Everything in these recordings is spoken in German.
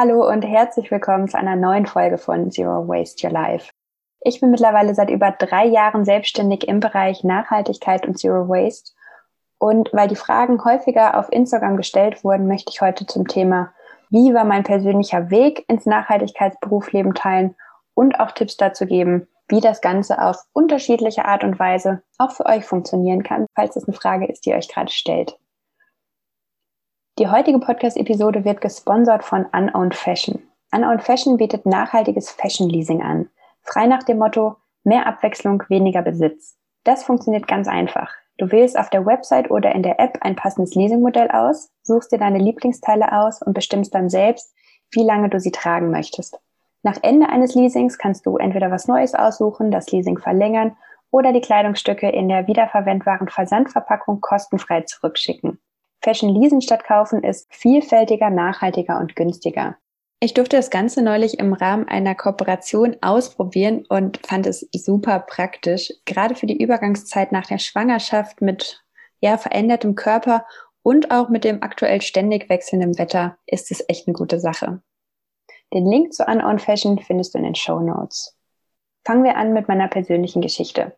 Hallo und herzlich willkommen zu einer neuen Folge von Zero Waste Your Life. Ich bin mittlerweile seit über drei Jahren selbstständig im Bereich Nachhaltigkeit und Zero Waste. Und weil die Fragen häufiger auf Instagram gestellt wurden, möchte ich heute zum Thema, wie war mein persönlicher Weg ins Nachhaltigkeitsberufsleben teilen und auch Tipps dazu geben, wie das Ganze auf unterschiedliche Art und Weise auch für euch funktionieren kann, falls es eine Frage ist, die euch gerade stellt. Die heutige Podcast-Episode wird gesponsert von Unowned Fashion. Unowned Fashion bietet nachhaltiges Fashion Leasing an. Frei nach dem Motto, mehr Abwechslung, weniger Besitz. Das funktioniert ganz einfach. Du wählst auf der Website oder in der App ein passendes Leasingmodell aus, suchst dir deine Lieblingsteile aus und bestimmst dann selbst, wie lange du sie tragen möchtest. Nach Ende eines Leasings kannst du entweder was Neues aussuchen, das Leasing verlängern oder die Kleidungsstücke in der wiederverwendbaren Versandverpackung kostenfrei zurückschicken. Fashion leasen statt kaufen ist vielfältiger, nachhaltiger und günstiger. Ich durfte das Ganze neulich im Rahmen einer Kooperation ausprobieren und fand es super praktisch, gerade für die Übergangszeit nach der Schwangerschaft mit ja, verändertem Körper und auch mit dem aktuell ständig wechselnden Wetter ist es echt eine gute Sache. Den Link zu Unown Fashion findest du in den Show Notes. Fangen wir an mit meiner persönlichen Geschichte.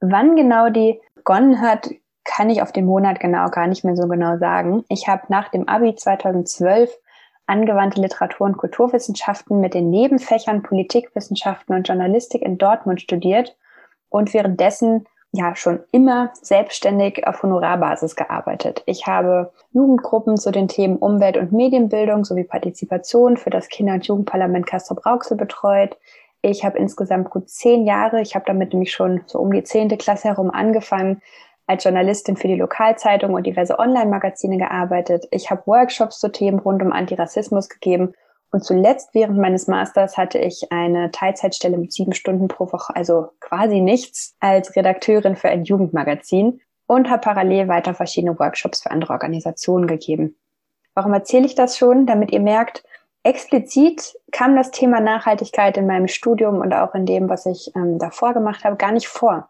Wann genau die begonnen hat, kann ich auf den Monat genau gar nicht mehr so genau sagen. Ich habe nach dem Abi 2012 angewandte Literatur- und Kulturwissenschaften mit den Nebenfächern Politikwissenschaften und Journalistik in Dortmund studiert und währenddessen ja schon immer selbstständig auf Honorarbasis gearbeitet. Ich habe Jugendgruppen zu den Themen Umwelt- und Medienbildung sowie Partizipation für das Kinder- und Jugendparlament Castro-Brauxel betreut. Ich habe insgesamt gut zehn Jahre, ich habe damit nämlich schon so um die zehnte Klasse herum angefangen, als Journalistin für die Lokalzeitung und diverse Online-Magazine gearbeitet. Ich habe Workshops zu Themen rund um Antirassismus gegeben. Und zuletzt während meines Masters hatte ich eine Teilzeitstelle mit sieben Stunden pro Woche, also quasi nichts, als Redakteurin für ein Jugendmagazin und habe parallel weiter verschiedene Workshops für andere Organisationen gegeben. Warum erzähle ich das schon? Damit ihr merkt, explizit kam das Thema Nachhaltigkeit in meinem Studium und auch in dem, was ich ähm, davor gemacht habe, gar nicht vor.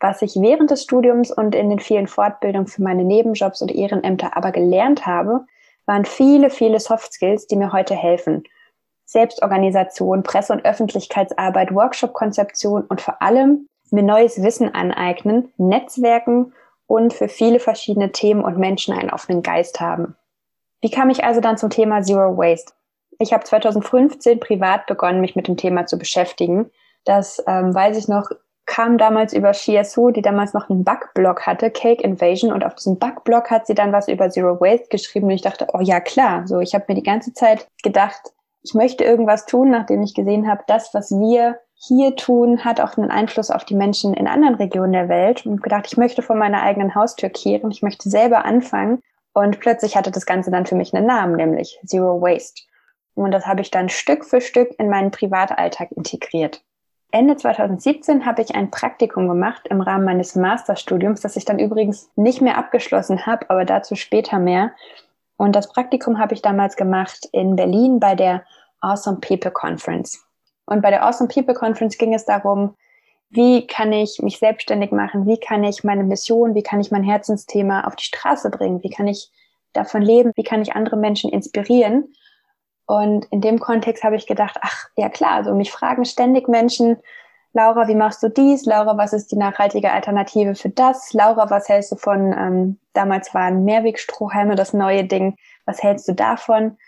Was ich während des Studiums und in den vielen Fortbildungen für meine Nebenjobs und Ehrenämter aber gelernt habe, waren viele, viele Soft Skills, die mir heute helfen. Selbstorganisation, Presse- und Öffentlichkeitsarbeit, Workshop-Konzeption und vor allem mir neues Wissen aneignen, Netzwerken und für viele verschiedene Themen und Menschen einen offenen Geist haben. Wie kam ich also dann zum Thema Zero Waste? Ich habe 2015 privat begonnen, mich mit dem Thema zu beschäftigen. Das ähm, weiß ich noch kam damals über Shia Su, die damals noch einen Bug-Blog hatte, Cake Invasion, und auf diesem Bug-Blog hat sie dann was über Zero Waste geschrieben. Und ich dachte, oh ja klar, so ich habe mir die ganze Zeit gedacht, ich möchte irgendwas tun, nachdem ich gesehen habe, das, was wir hier tun, hat auch einen Einfluss auf die Menschen in anderen Regionen der Welt. Und gedacht, ich möchte vor meiner eigenen Haustür kehren, ich möchte selber anfangen. Und plötzlich hatte das Ganze dann für mich einen Namen, nämlich Zero Waste. Und das habe ich dann Stück für Stück in meinen Privatalltag integriert. Ende 2017 habe ich ein Praktikum gemacht im Rahmen meines Masterstudiums, das ich dann übrigens nicht mehr abgeschlossen habe, aber dazu später mehr. Und das Praktikum habe ich damals gemacht in Berlin bei der Awesome People Conference. Und bei der Awesome People Conference ging es darum, wie kann ich mich selbstständig machen, wie kann ich meine Mission, wie kann ich mein Herzensthema auf die Straße bringen, wie kann ich davon leben, wie kann ich andere Menschen inspirieren. Und in dem Kontext habe ich gedacht, ach ja klar, also mich fragen ständig Menschen, Laura, wie machst du dies? Laura, was ist die nachhaltige Alternative für das? Laura, was hältst du von, ähm, damals waren Mehrwegstrohhalme das neue Ding, was hältst du davon?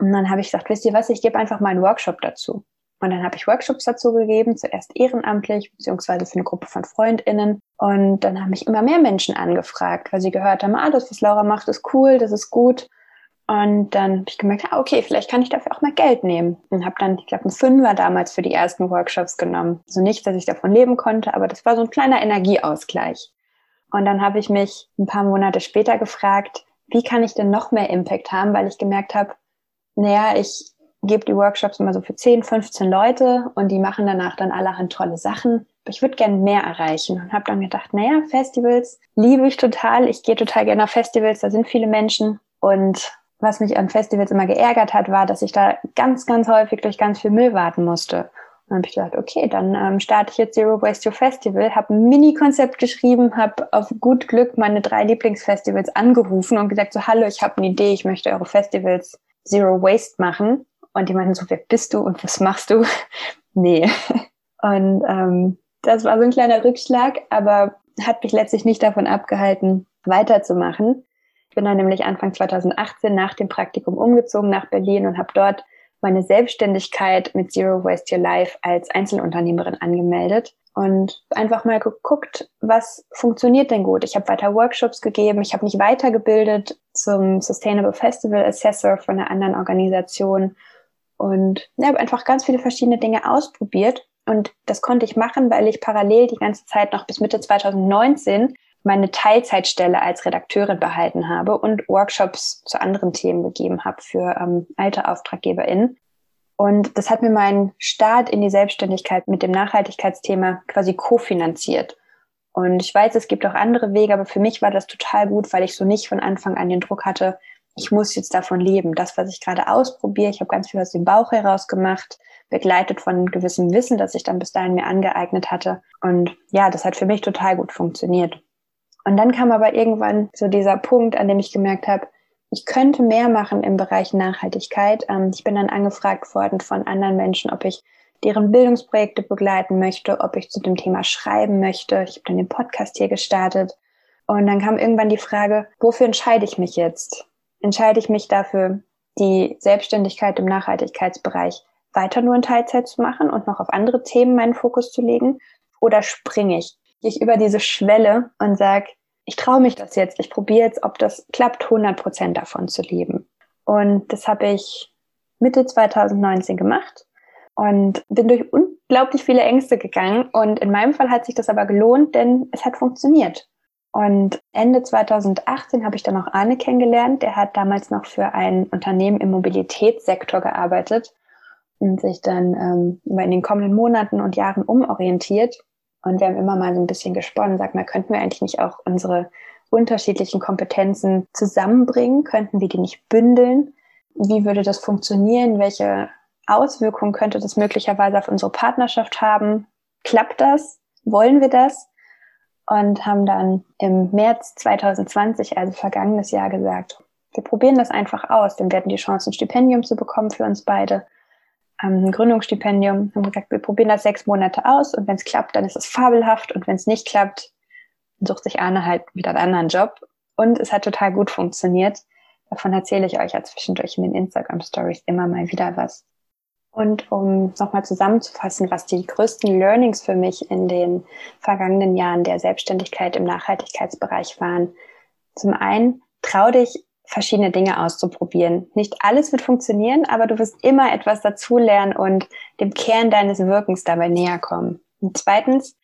Und dann habe ich gesagt, wisst ihr was, ich gebe einfach mal einen Workshop dazu. Und dann habe ich Workshops dazu gegeben, zuerst ehrenamtlich, beziehungsweise für eine Gruppe von FreundInnen. Und dann haben mich immer mehr Menschen angefragt, weil sie gehört haben, ah, das, was Laura macht, ist cool, das ist gut. Und dann habe ich gemerkt, ah, okay, vielleicht kann ich dafür auch mal Geld nehmen. Und habe dann, ich glaube, einen Fünfer damals für die ersten Workshops genommen. Also nicht, dass ich davon leben konnte, aber das war so ein kleiner Energieausgleich. Und dann habe ich mich ein paar Monate später gefragt, wie kann ich denn noch mehr Impact haben, weil ich gemerkt habe, naja, ich gebe die Workshops immer so für 10, 15 Leute und die machen danach dann allerhand tolle Sachen. Aber ich würde gerne mehr erreichen und habe dann gedacht, naja, Festivals liebe ich total. Ich gehe total gerne auf Festivals, da sind viele Menschen und was mich an Festivals immer geärgert hat, war, dass ich da ganz, ganz häufig durch ganz viel Müll warten musste. Und dann habe ich gedacht, okay, dann ähm, starte ich jetzt Zero Waste Your Festival, habe ein Mini-Konzept geschrieben, habe auf gut Glück meine drei Lieblingsfestivals angerufen und gesagt, so hallo, ich habe eine Idee, ich möchte eure Festivals Zero Waste machen. Und die meinten so, wer bist du und was machst du? nee. Und ähm, das war so ein kleiner Rückschlag, aber hat mich letztlich nicht davon abgehalten, weiterzumachen. Ich bin dann nämlich Anfang 2018 nach dem Praktikum umgezogen nach Berlin und habe dort meine Selbstständigkeit mit Zero Waste Your Life als Einzelunternehmerin angemeldet und einfach mal geguckt, was funktioniert denn gut. Ich habe weiter Workshops gegeben, ich habe mich weitergebildet zum Sustainable Festival Assessor von einer anderen Organisation und ja, habe einfach ganz viele verschiedene Dinge ausprobiert und das konnte ich machen, weil ich parallel die ganze Zeit noch bis Mitte 2019 meine Teilzeitstelle als Redakteurin behalten habe und Workshops zu anderen Themen gegeben habe für ähm, alte AuftraggeberInnen. Und das hat mir meinen Start in die Selbstständigkeit mit dem Nachhaltigkeitsthema quasi kofinanziert. Und ich weiß, es gibt auch andere Wege, aber für mich war das total gut, weil ich so nicht von Anfang an den Druck hatte, ich muss jetzt davon leben. Das, was ich gerade ausprobiere, ich habe ganz viel aus dem Bauch heraus gemacht, begleitet von gewissem Wissen, das ich dann bis dahin mir angeeignet hatte. Und ja, das hat für mich total gut funktioniert. Und dann kam aber irgendwann so dieser Punkt, an dem ich gemerkt habe, ich könnte mehr machen im Bereich Nachhaltigkeit. Ähm, ich bin dann angefragt worden von anderen Menschen, ob ich deren Bildungsprojekte begleiten möchte, ob ich zu dem Thema schreiben möchte. Ich habe dann den Podcast hier gestartet. Und dann kam irgendwann die Frage, wofür entscheide ich mich jetzt? Entscheide ich mich dafür, die Selbstständigkeit im Nachhaltigkeitsbereich weiter nur in Teilzeit zu machen und noch auf andere Themen meinen Fokus zu legen? Oder springe ich? Gehe ich über diese Schwelle und sage, ich traue mich das jetzt, ich probiere jetzt, ob das klappt, 100 Prozent davon zu leben. Und das habe ich Mitte 2019 gemacht und bin durch unglaublich viele Ängste gegangen. Und in meinem Fall hat sich das aber gelohnt, denn es hat funktioniert. Und Ende 2018 habe ich dann auch Arne kennengelernt. Der hat damals noch für ein Unternehmen im Mobilitätssektor gearbeitet und sich dann ähm, in den kommenden Monaten und Jahren umorientiert und wir haben immer mal so ein bisschen gesponnen, sag mal, könnten wir eigentlich nicht auch unsere unterschiedlichen Kompetenzen zusammenbringen? Könnten wir die nicht bündeln? Wie würde das funktionieren? Welche Auswirkungen könnte das möglicherweise auf unsere Partnerschaft haben? Klappt das? Wollen wir das? Und haben dann im März 2020, also vergangenes Jahr, gesagt, wir probieren das einfach aus, denn wir hatten die Chance, ein Stipendium zu bekommen für uns beide ein Gründungsstipendium, haben gesagt, wir probieren das sechs Monate aus und wenn es klappt, dann ist es fabelhaft und wenn es nicht klappt, dann sucht sich Arne halt wieder einen anderen Job. Und es hat total gut funktioniert. Davon erzähle ich euch ja zwischendurch in den Instagram Stories immer mal wieder was. Und um nochmal zusammenzufassen, was die größten Learnings für mich in den vergangenen Jahren der Selbstständigkeit im Nachhaltigkeitsbereich waren. Zum einen, trau dich verschiedene Dinge auszuprobieren. Nicht alles wird funktionieren, aber du wirst immer etwas dazulernen und dem Kern deines Wirkens dabei näher kommen. Und zweitens,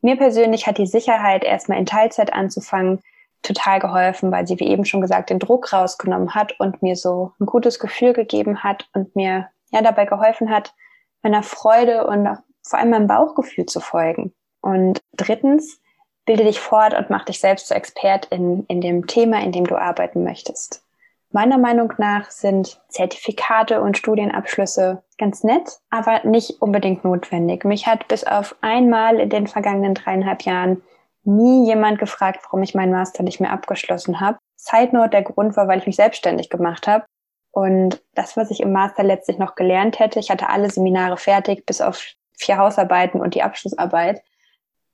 mir persönlich hat die Sicherheit, erstmal in Teilzeit anzufangen, total geholfen, weil sie, wie eben schon gesagt, den Druck rausgenommen hat und mir so ein gutes Gefühl gegeben hat und mir ja dabei geholfen hat, meiner Freude und vor allem meinem Bauchgefühl zu folgen. Und drittens, bilde dich fort und mach dich selbst zur Expertin in dem Thema, in dem du arbeiten möchtest. Meiner Meinung nach sind Zertifikate und Studienabschlüsse ganz nett, aber nicht unbedingt notwendig. Mich hat bis auf einmal in den vergangenen dreieinhalb Jahren nie jemand gefragt, warum ich meinen Master nicht mehr abgeschlossen habe. Side Note, der Grund war, weil ich mich selbstständig gemacht habe. Und das, was ich im Master letztlich noch gelernt hätte, ich hatte alle Seminare fertig, bis auf vier Hausarbeiten und die Abschlussarbeit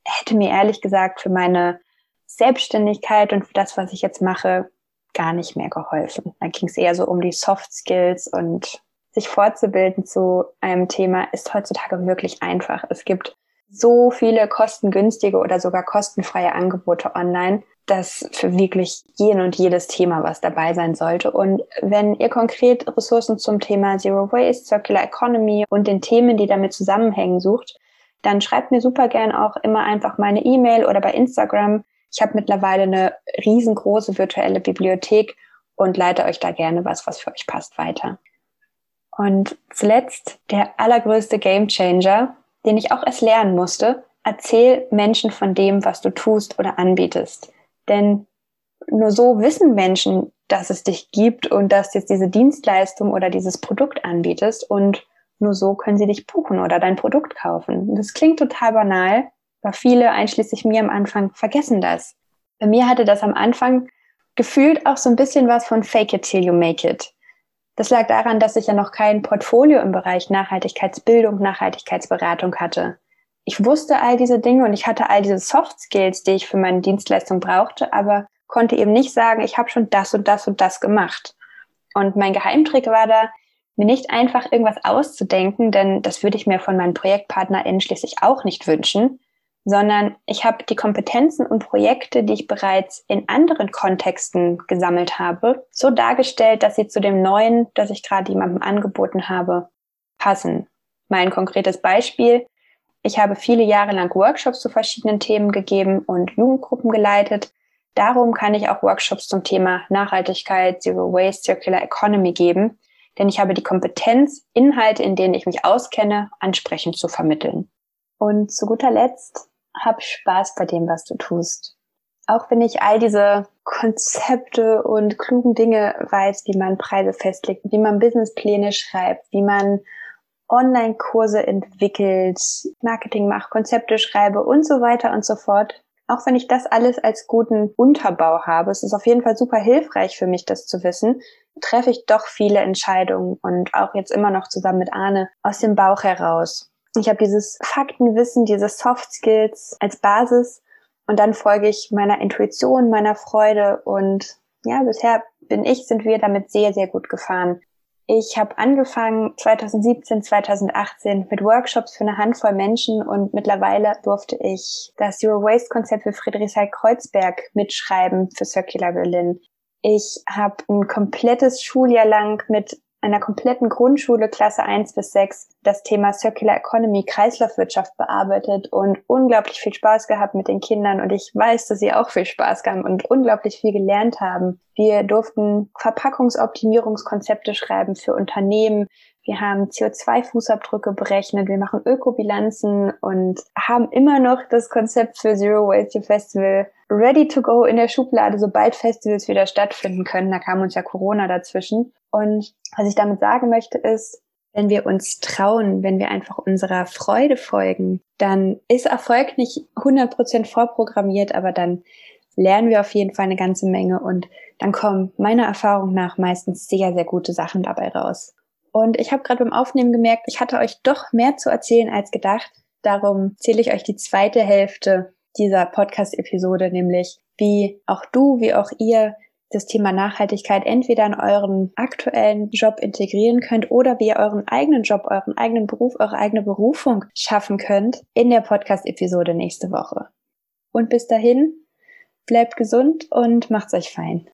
hätte mir ehrlich gesagt für meine Selbstständigkeit und für das, was ich jetzt mache, gar nicht mehr geholfen. Da ging es eher so um die Soft Skills und sich fortzubilden zu einem Thema ist heutzutage wirklich einfach. Es gibt so viele kostengünstige oder sogar kostenfreie Angebote online, dass für wirklich jeden und jedes Thema was dabei sein sollte. Und wenn ihr konkret Ressourcen zum Thema Zero Waste, Circular Economy und den Themen, die damit zusammenhängen, sucht, dann schreibt mir super gern auch immer einfach meine E-Mail oder bei Instagram. Ich habe mittlerweile eine riesengroße virtuelle Bibliothek und leite euch da gerne was, was für euch passt, weiter. Und zuletzt der allergrößte Gamechanger, den ich auch erst lernen musste. Erzähl Menschen von dem, was du tust oder anbietest. Denn nur so wissen Menschen, dass es dich gibt und dass du jetzt diese Dienstleistung oder dieses Produkt anbietest und nur so können sie dich buchen oder dein Produkt kaufen. Das klingt total banal, aber viele, einschließlich mir am Anfang, vergessen das. Bei mir hatte das am Anfang gefühlt auch so ein bisschen was von Fake it till you make it. Das lag daran, dass ich ja noch kein Portfolio im Bereich Nachhaltigkeitsbildung, Nachhaltigkeitsberatung hatte. Ich wusste all diese Dinge und ich hatte all diese Soft Skills, die ich für meine Dienstleistung brauchte, aber konnte eben nicht sagen, ich habe schon das und das und das gemacht. Und mein Geheimtrick war da, mir nicht einfach irgendwas auszudenken, denn das würde ich mir von meinen ProjektpartnerInnen schließlich auch nicht wünschen, sondern ich habe die Kompetenzen und Projekte, die ich bereits in anderen Kontexten gesammelt habe, so dargestellt, dass sie zu dem neuen, das ich gerade jemandem angeboten habe, passen. Mal ein konkretes Beispiel. Ich habe viele Jahre lang Workshops zu verschiedenen Themen gegeben und Jugendgruppen geleitet. Darum kann ich auch Workshops zum Thema Nachhaltigkeit, Zero Waste, Circular Economy geben, denn ich habe die Kompetenz, Inhalte, in denen ich mich auskenne, ansprechend zu vermitteln. Und zu guter Letzt hab Spaß bei dem, was du tust. Auch wenn ich all diese Konzepte und klugen Dinge weiß, wie man Preise festlegt, wie man Businesspläne schreibt, wie man Online-Kurse entwickelt, Marketing macht, Konzepte schreibe und so weiter und so fort. Auch wenn ich das alles als guten Unterbau habe, es ist auf jeden Fall super hilfreich für mich, das zu wissen, treffe ich doch viele Entscheidungen und auch jetzt immer noch zusammen mit Arne aus dem Bauch heraus. Ich habe dieses Faktenwissen, diese Soft Skills als Basis und dann folge ich meiner Intuition, meiner Freude und ja, bisher bin ich, sind wir damit sehr, sehr gut gefahren. Ich habe angefangen 2017, 2018 mit Workshops für eine Handvoll Menschen und mittlerweile durfte ich das Zero Waste Konzept für Friedrichshain Kreuzberg mitschreiben für Circular Berlin. Ich habe ein komplettes Schuljahr lang mit einer kompletten Grundschule Klasse 1 bis 6 das Thema Circular Economy, Kreislaufwirtschaft bearbeitet und unglaublich viel Spaß gehabt mit den Kindern und ich weiß, dass sie auch viel Spaß haben und unglaublich viel gelernt haben. Wir durften Verpackungsoptimierungskonzepte schreiben für Unternehmen. Wir haben CO2-Fußabdrücke berechnet, wir machen Ökobilanzen und haben immer noch das Konzept für Zero Waste Festival ready to go in der Schublade, sobald Festivals wieder stattfinden können. Da kam uns ja Corona dazwischen. Und was ich damit sagen möchte, ist, wenn wir uns trauen, wenn wir einfach unserer Freude folgen, dann ist Erfolg nicht 100% vorprogrammiert, aber dann lernen wir auf jeden Fall eine ganze Menge und dann kommen meiner Erfahrung nach meistens sehr, sehr gute Sachen dabei raus. Und ich habe gerade beim Aufnehmen gemerkt, ich hatte euch doch mehr zu erzählen als gedacht. Darum zähle ich euch die zweite Hälfte dieser Podcast-Episode, nämlich wie auch du, wie auch ihr das Thema Nachhaltigkeit entweder in euren aktuellen Job integrieren könnt oder wie ihr euren eigenen Job, euren eigenen Beruf, eure eigene Berufung schaffen könnt in der Podcast-Episode nächste Woche. Und bis dahin, bleibt gesund und macht's euch fein.